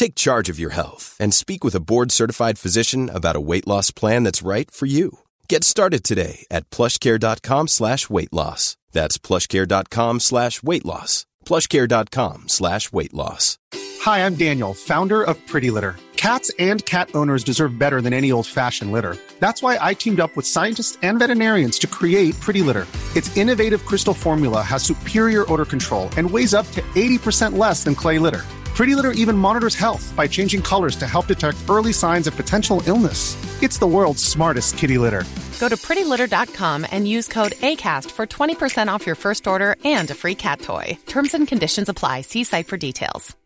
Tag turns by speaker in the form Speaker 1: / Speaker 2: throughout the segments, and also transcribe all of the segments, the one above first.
Speaker 1: Take charge of your health and speak with a board-certified physician about a weight loss plan that's right for you. Get started today at plushcare.com slash weight loss. That's plushcare.com slash weight loss. plushcare.com slash weight loss.
Speaker 2: Hi, I'm Daniel, founder of Pretty Litter. Cats and cat owners deserve better than any old-fashioned litter. That's why I teamed up with scientists and veterinarians to create Pretty Litter. Its innovative crystal formula has superior odor control and weighs up to 80% less than clay litter. Pretty Litter even monitors health by changing colors to help detect early signs of potential illness. It's the world's smartest kitty litter.
Speaker 3: Go to prettylitter.com and use code ACAST for 20% off your first order and a free cat toy. Terms and conditions apply. See site for details.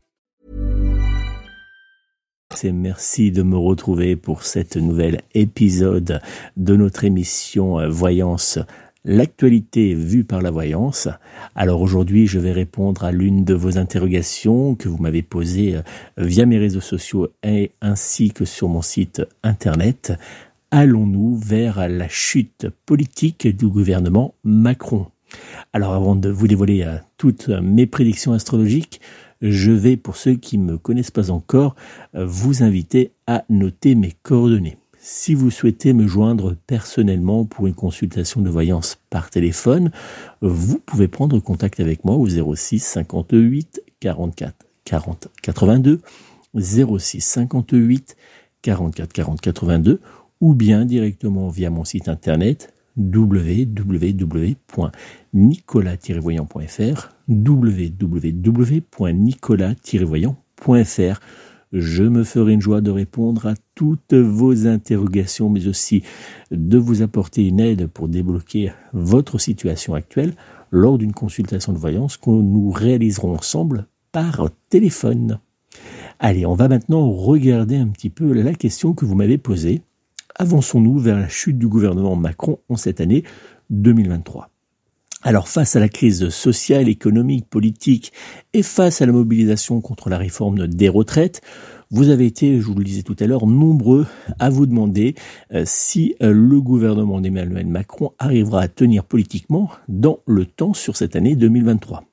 Speaker 4: C'est merci de me retrouver pour cet nouvel épisode de notre émission euh, Voyance l'actualité vue par la voyance. Alors aujourd'hui, je vais répondre à l'une de vos interrogations que vous m'avez posées euh, via mes réseaux sociaux et ainsi que sur mon site internet. Allons-nous vers la chute politique du gouvernement Macron? Alors avant de vous dévoiler euh, toutes mes prédictions astrologiques, je vais, pour ceux qui ne me connaissent pas encore, euh, vous inviter à noter mes coordonnées. Si vous souhaitez me joindre personnellement pour une consultation de voyance par téléphone, vous pouvez prendre contact avec moi au 06 58 44 40 82 06 58 44 40 82 ou bien directement via mon site internet www.nicolas-voyant.fr www.nicolas-voyant.fr je me ferai une joie de répondre à toutes vos interrogations, mais aussi de vous apporter une aide pour débloquer votre situation actuelle lors d'une consultation de voyance que nous réaliserons ensemble par téléphone. Allez, on va maintenant regarder un petit peu la question que vous m'avez posée. Avançons-nous vers la chute du gouvernement Macron en cette année 2023 alors face à la crise sociale, économique, politique et face à la mobilisation contre la réforme des retraites, vous avez été, je vous le disais tout à l'heure, nombreux à vous demander euh, si euh, le gouvernement d'Emmanuel Macron arrivera à tenir politiquement dans le temps sur cette année 2023.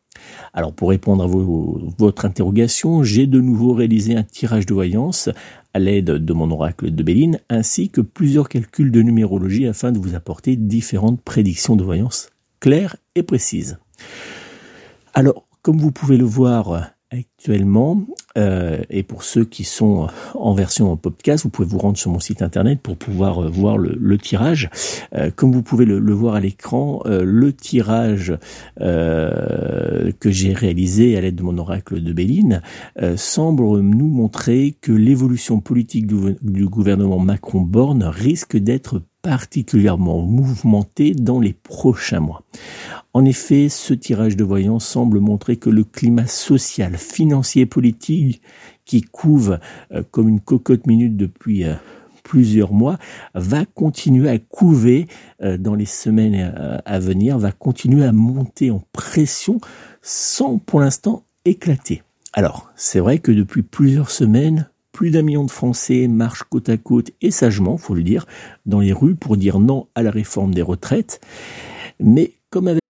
Speaker 4: Alors pour répondre à votre interrogation, j'ai de nouveau réalisé un tirage de voyance à l'aide de mon oracle de Béline, ainsi que plusieurs calculs de numérologie afin de vous apporter différentes prédictions de voyance claire et précise. Alors, comme vous pouvez le voir actuellement, euh, et pour ceux qui sont en version podcast, vous pouvez vous rendre sur mon site internet pour pouvoir euh, voir le, tirage. Euh, comme vous pouvez le, voir à l'écran, le tirage que j'ai réalisé à l'aide de mon oracle de Béline semble nous montrer que l'évolution politique du gouvernement Macron-Borne risque d'être particulièrement mouvementée dans les prochains mois. En effet, ce tirage de voyance semble montrer que le climat social, financier et politique qui couve euh, comme une cocotte minute depuis euh, plusieurs mois va continuer à couver euh, dans les semaines à venir, va continuer à monter en pression sans pour l'instant éclater. Alors, c'est vrai que depuis plusieurs semaines, plus d'un million de Français marchent côte à côte et sagement, faut le dire, dans les rues pour dire non à la réforme des retraites. Mais comme avec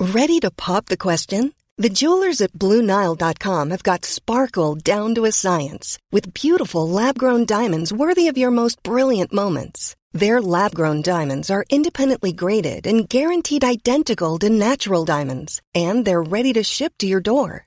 Speaker 5: Ready to pop the question? The jewelers at BlueNile.com have got sparkle down to a science with beautiful lab-grown diamonds worthy of your most brilliant moments. Their lab-grown diamonds are independently graded and guaranteed identical to natural diamonds, and they're ready to ship to your door.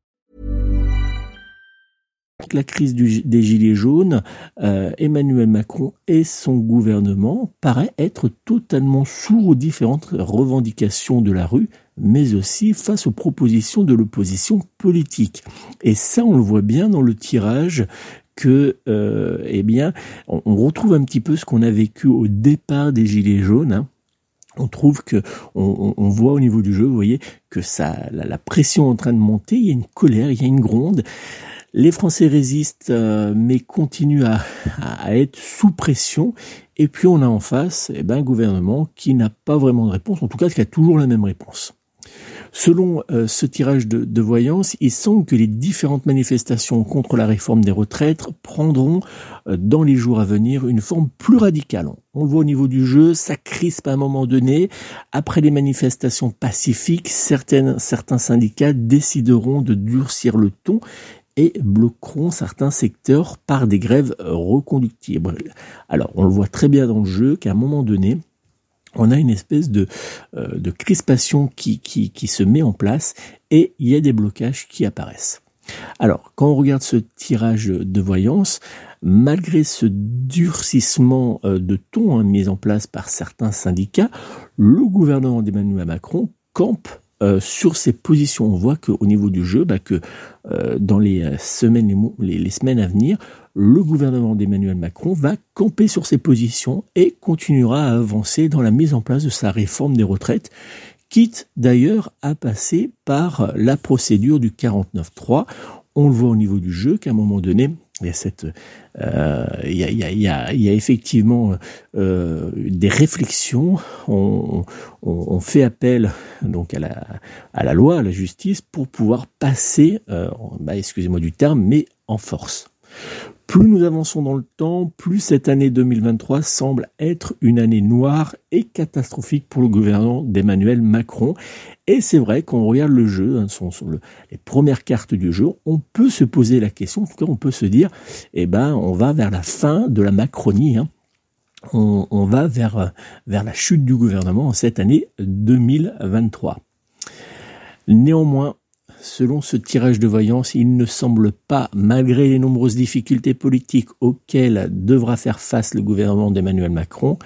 Speaker 4: La crise des Gilets jaunes, euh, Emmanuel Macron et son gouvernement paraissent être totalement sourds aux différentes revendications de la rue, mais aussi face aux propositions de l'opposition politique. Et ça, on le voit bien dans le tirage que, euh, eh bien, on, retrouve un petit peu ce qu'on a vécu au départ des Gilets jaunes. hein. On trouve que on voit au niveau du jeu, vous voyez, que ça, la, la pression est en train de monter. Il y a une colère, il y a une gronde. Les Français résistent, euh, mais continuent à, être sous pression. Et puis on a en face eh ben, un gouvernement qui n'a pas vraiment de réponse, en tout cas qui a toujours la même réponse. Selon euh, ce tirage de, voyance, il semble que les différentes manifestations contre la réforme des retraites prendront euh, dans les jours à venir une forme plus radicale. On le voit au niveau du jeu, ça crispe à un moment donné. Après les manifestations pacifiques, certains syndicats décideront de durcir le ton et bloqueront certains secteurs par des grèves reconductibles. Alors, on le voit très bien dans le jeu qu'à un moment donné, on a une espèce de, euh, crispation qui se met en place et il y a des blocages qui apparaissent. Alors, quand on regarde ce tirage de voyance, malgré ce durcissement euh, de ton hein, mis en place par certains syndicats, le gouvernement d'Emmanuel Macron campe euh, sur ses positions. On voit qu'au niveau du jeu, bah, que euh, dans les euh, semaines, les- les semaines à venir, le gouvernement d'Emmanuel Macron va camper sur ses positions et continuera à avancer dans la mise en place de sa réforme des retraites, quitte d'ailleurs à passer par la procédure du 49.3. On le voit au niveau du jeu qu'à un moment donné, il y a cette, euh, il y a, il y a- effectivement euh, des réflexions. On, fait appel donc à la, à la loi, à la justice, pour pouvoir passer, euh, bah, excusez-moi du terme, mais en force. Plus nous avançons dans le temps, plus cette année 2023 semble être une année noire et catastrophique pour le gouvernement d'Emmanuel Macron. Et c'est vrai, quand on regarde le jeu, hein, sont, sont le- les premières cartes du jeu, on peut se poser la question, en tout cas on peut se dire, eh ben, on va vers la fin de la Macronie. hein. On, va vers, vers la chute du gouvernement en cette année 2023. Néanmoins, selon ce tirage de voyance, il ne semble pas, malgré les nombreuses difficultés politiques auxquelles devra faire face le gouvernement d'Emmanuel Macron,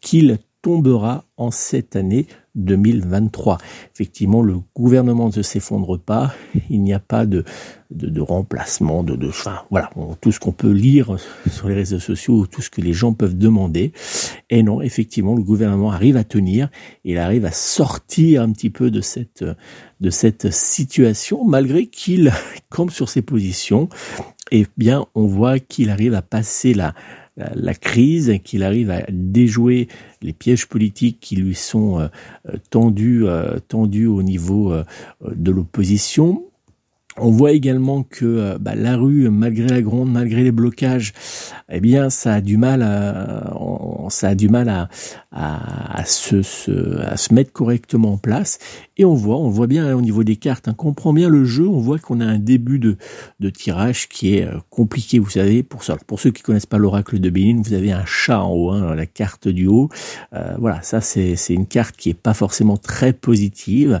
Speaker 4: qu'il tombera en cette année 2023. Effectivement, le gouvernement ne s'effondre pas, il n'y a pas de, de, remplacement, de, de enfin, voilà, tout ce qu'on peut lire sur les réseaux sociaux, tout ce que les gens peuvent demander. Et non, effectivement, le gouvernement arrive à tenir, il arrive à sortir un petit peu de cette, de cette situation, malgré qu'il campe sur ses positions. Eh bien, on voit qu'il arrive à passer la, la, crise, qu'il arrive à déjouer les pièges politiques qui lui sont euh, euh, tendus, euh, tendus au niveau de l'opposition. On voit également que euh, bah, la rue, malgré la gronde, malgré les blocages, eh bien, ça a du mal à, se, mettre correctement en place. Et on voit, on voit bien hein, au niveau des cartes, hein, quand on prend bien le jeu, on voit qu'on a un début de, tirage qui est euh, compliqué. Vous savez, pour ceux qui connaissent pas l'oracle de Bénin, vous avez un chat en haut, hein, la carte du haut. Euh, voilà, ça c'est c'est une carte qui est pas forcément très positive.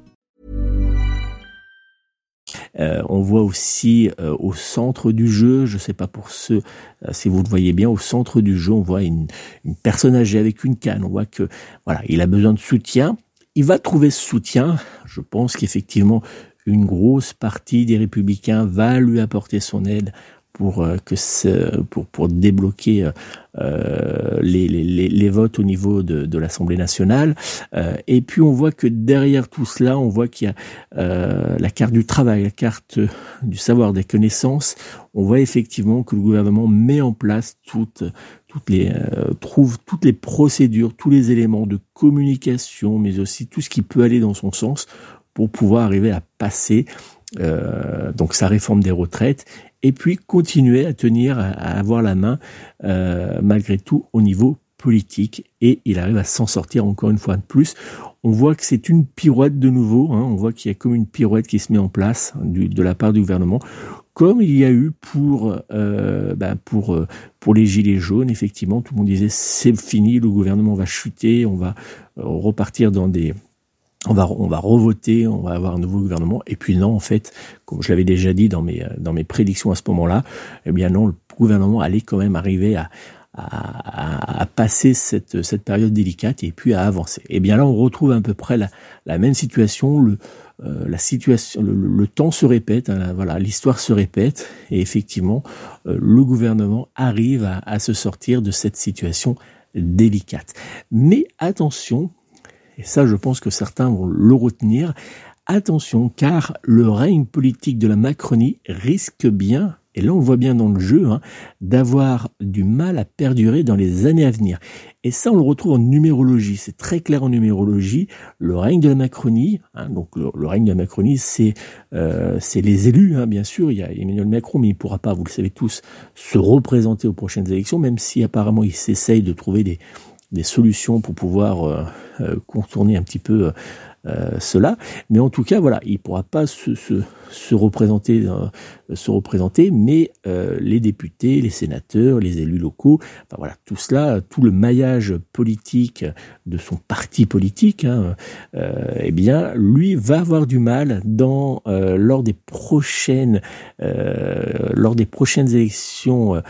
Speaker 4: Euh, on voit aussi euh, au centre du jeu, je ne sais pas pour ceux, euh, si vous le voyez bien, au centre du jeu, on voit une, une, personne âgée avec une canne. On voit que voilà, il a besoin de soutien. Il va trouver ce soutien. Je pense qu'effectivement, une grosse partie des républicains va lui apporter son aide pour euh, que pour pour débloquer euh, les, les, les, votes au niveau de, de l'Assemblée nationale. Euh, et puis on voit que derrière tout cela, on voit qu'il y a euh, la carte du travail, la carte du savoir, des connaissances. On voit effectivement que le gouvernement met en place toutes toutes les euh, trouve toutes les procédures, tous les éléments de communication, mais aussi tout ce qui peut aller dans son sens pour pouvoir arriver à passer euh, donc sa réforme des retraites et puis continuer à tenir, à, avoir la main euh, malgré tout au niveau politique et il arrive à s'en sortir encore une fois de plus. On voit que c'est une pirouette de nouveau, hein, on voit qu'il y a comme une pirouette qui se met en place du, de la part du gouvernement, comme il y a eu pour euh, ben pour euh, pour les gilets jaunes. Effectivement, tout le monde disait c'est fini, le gouvernement va chuter, on va euh, repartir dans des on va, on va revoter, on va avoir un nouveau gouvernement. Et puis non, en fait, comme je l'avais déjà dit dans mes, dans mes prédictions à ce moment-là, eh bien non, le gouvernement allait quand même arriver à, à, à, passer cette, cette période délicate et puis à avancer. Et eh bien là, on retrouve à peu près la, la même situation. Le, euh, la situation, le, temps se répète, hein, voilà, l'histoire se répète, et effectivement, euh, le gouvernement arrive à, à se sortir de cette situation délicate. Mais attention, et ça je pense que certains vont le retenir, attention car le règne politique de la Macronie risque bien, et là on voit bien dans le jeu, hein, d'avoir du mal à perdurer dans les années à venir. Et ça on le retrouve en numérologie, c'est très clair en numérologie, le règne de la Macronie, hein, donc le, règne de la Macronie c'est euh, les élus, hein, bien sûr, il y a Emmanuel Macron, mais il ne pourra pas, vous le savez tous, se représenter aux prochaines élections, même si apparemment il s'essaye de trouver des des solutions pour pouvoir euh, euh, contourner un petit peu euh, cela. Mais en tout cas, voilà, il pourra pas se, se, se représenter, se représenter, mais les députés, les sénateurs, les élus locaux, ben voilà, tout cela, tout le maillage politique de son parti politique, hein, eh bien, lui va avoir du mal dans lors des prochaines, lors des prochaines élections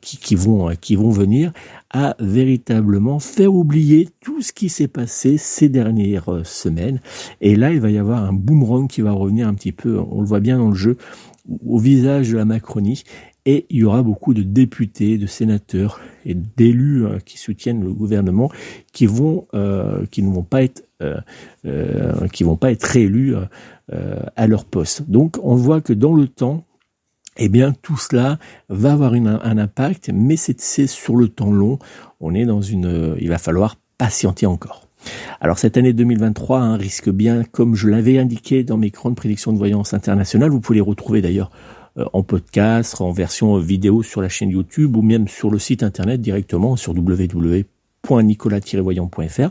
Speaker 4: qui, qui vont qui vont venir à véritablement faire oublier tout ce qui s'est passé ces dernières euh, semaines. Et là, il va y avoir un boomerang qui va revenir un petit on le voit bien dans le jeu, au visage de la Macronie. Et il y aura beaucoup de députés, de sénateurs et d'élus hein, qui soutiennent le gouvernement qui euh, ne vont pas être, euh, euh vont pas être réélus euh, à leur poste. Donc, on voit que dans le temps, eh bien tout cela va avoir un impact, mais c'est sur le temps long. On est dans une, il va falloir patienter encore. Alors cette année 2023 hein, risque bien, comme je l'avais indiqué dans mes grandes prédictions de voyance internationale, vous pouvez les retrouver d'ailleurs euh, en podcast, en version vidéo sur la chaîne YouTube ou même sur le site internet directement sur www nicolas-voyant.fr,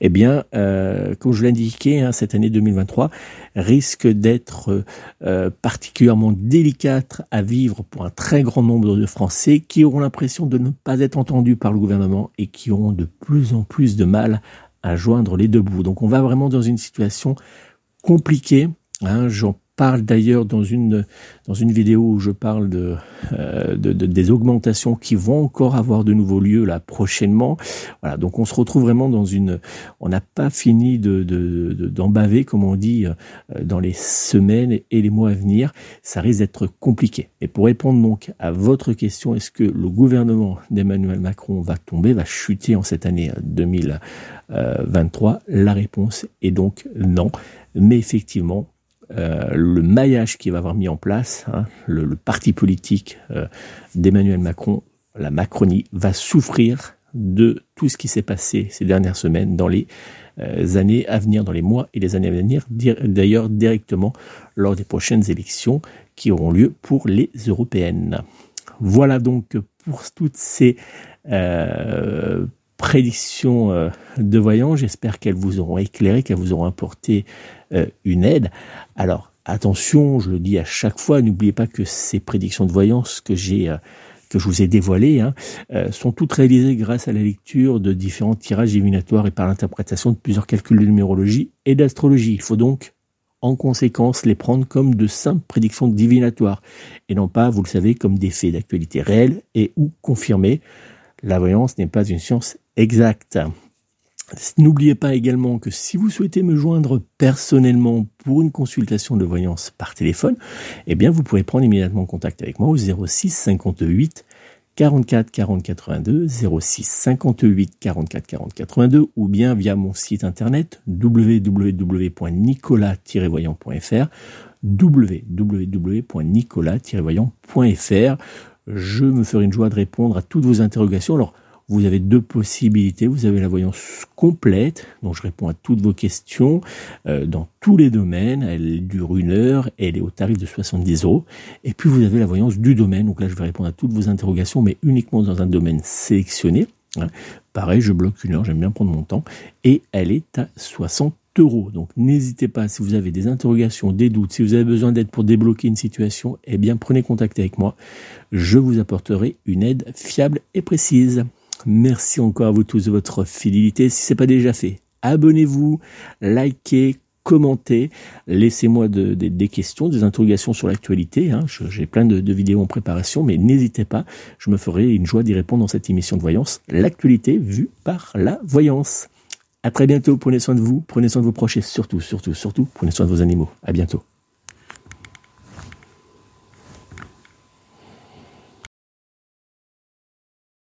Speaker 4: eh bien, euh, comme je l'indiquais, hein, cette année 2023 risque d'être euh, particulièrement délicate à vivre pour un très grand nombre de Français qui auront l'impression de ne pas être entendus par le gouvernement et qui auront de plus en plus de mal à joindre les deux bouts. Donc on va vraiment dans une situation compliquée. Hein, parle d'ailleurs dans une dans une vidéo où je parle de, euh, de, de, des augmentations qui vont encore avoir de nouveaux lieux là prochainement. Voilà, donc on se retrouve vraiment dans une, on n'a pas fini de baver comme on dit euh, dans les semaines et les mois à venir. Ça risque d'être compliqué. Et pour répondre donc à votre question, est-ce que le gouvernement d'Emmanuel Macron va tomber, va chuter en cette année 2023 La réponse est donc non. Mais effectivement, euh, le maillage qu'il va avoir mis en place, hein, le, parti politique euh, d'Emmanuel Macron, la Macronie, va souffrir de tout ce qui s'est passé ces dernières semaines dans les euh, années à venir, dans les mois et les années à venir, d'ailleurs directement lors des prochaines élections qui auront lieu pour les européennes. Voilà donc pour toutes ces prédictions de voyants. J'espère qu'elles vous auront éclairé, qu'elles vous auront apporté une aide. Alors attention, je le dis à chaque fois, n'oubliez pas que ces prédictions de voyance que j'ai euh, que je vous ai dévoilées hein, euh, sont toutes réalisées grâce à la lecture de différents tirages divinatoires et par l'interprétation de plusieurs calculs de numérologie et d'astrologie. Il faut donc en conséquence les prendre comme de simples prédictions divinatoires et non pas, vous le savez, comme des faits d'actualité réelle et ou confirmés. La voyance n'est pas une science exacte. N'oubliez pas également que si vous souhaitez me joindre personnellement pour une consultation de voyance par téléphone, eh bien vous pouvez prendre immédiatement contact avec moi au 06 58 44 40 82 06 58 44 40 82 ou bien via mon site internet www.nicolas-voyant.fr www.nicolas-voyant.fr Je me ferai une joie de répondre à toutes vos interrogations. Alors, vous avez deux possibilités. Vous avez la voyance complète, dont je réponds à toutes vos questions euh, dans tous les domaines. Elle dure une heure, elle est au tarif de 70 euros. Et puis vous avez la voyance du domaine. Donc là, je vais répondre à toutes vos interrogations, mais uniquement dans un domaine sélectionné. Hein. Pareil, je bloque une heure, j'aime bien prendre mon temps. Et elle est à 60 euros. Donc n'hésitez pas, si vous avez des interrogations, des doutes, si vous avez besoin d'aide pour débloquer une situation, eh bien prenez contact avec moi. Je vous apporterai une aide fiable et précise. Merci encore à vous tous de votre fidélité. Si ce n'est pas déjà fait, abonnez-vous, likez, commentez, laissez-moi des questions, des interrogations sur l'actualité. Hein. J'ai plein de, vidéos en préparation, mais n'hésitez pas, je me ferai une joie d'y répondre dans cette émission de voyance. L'actualité vue par la voyance. À très bientôt, prenez soin de vous, prenez soin de vos proches surtout, surtout, surtout, prenez soin de vos animaux. À bientôt.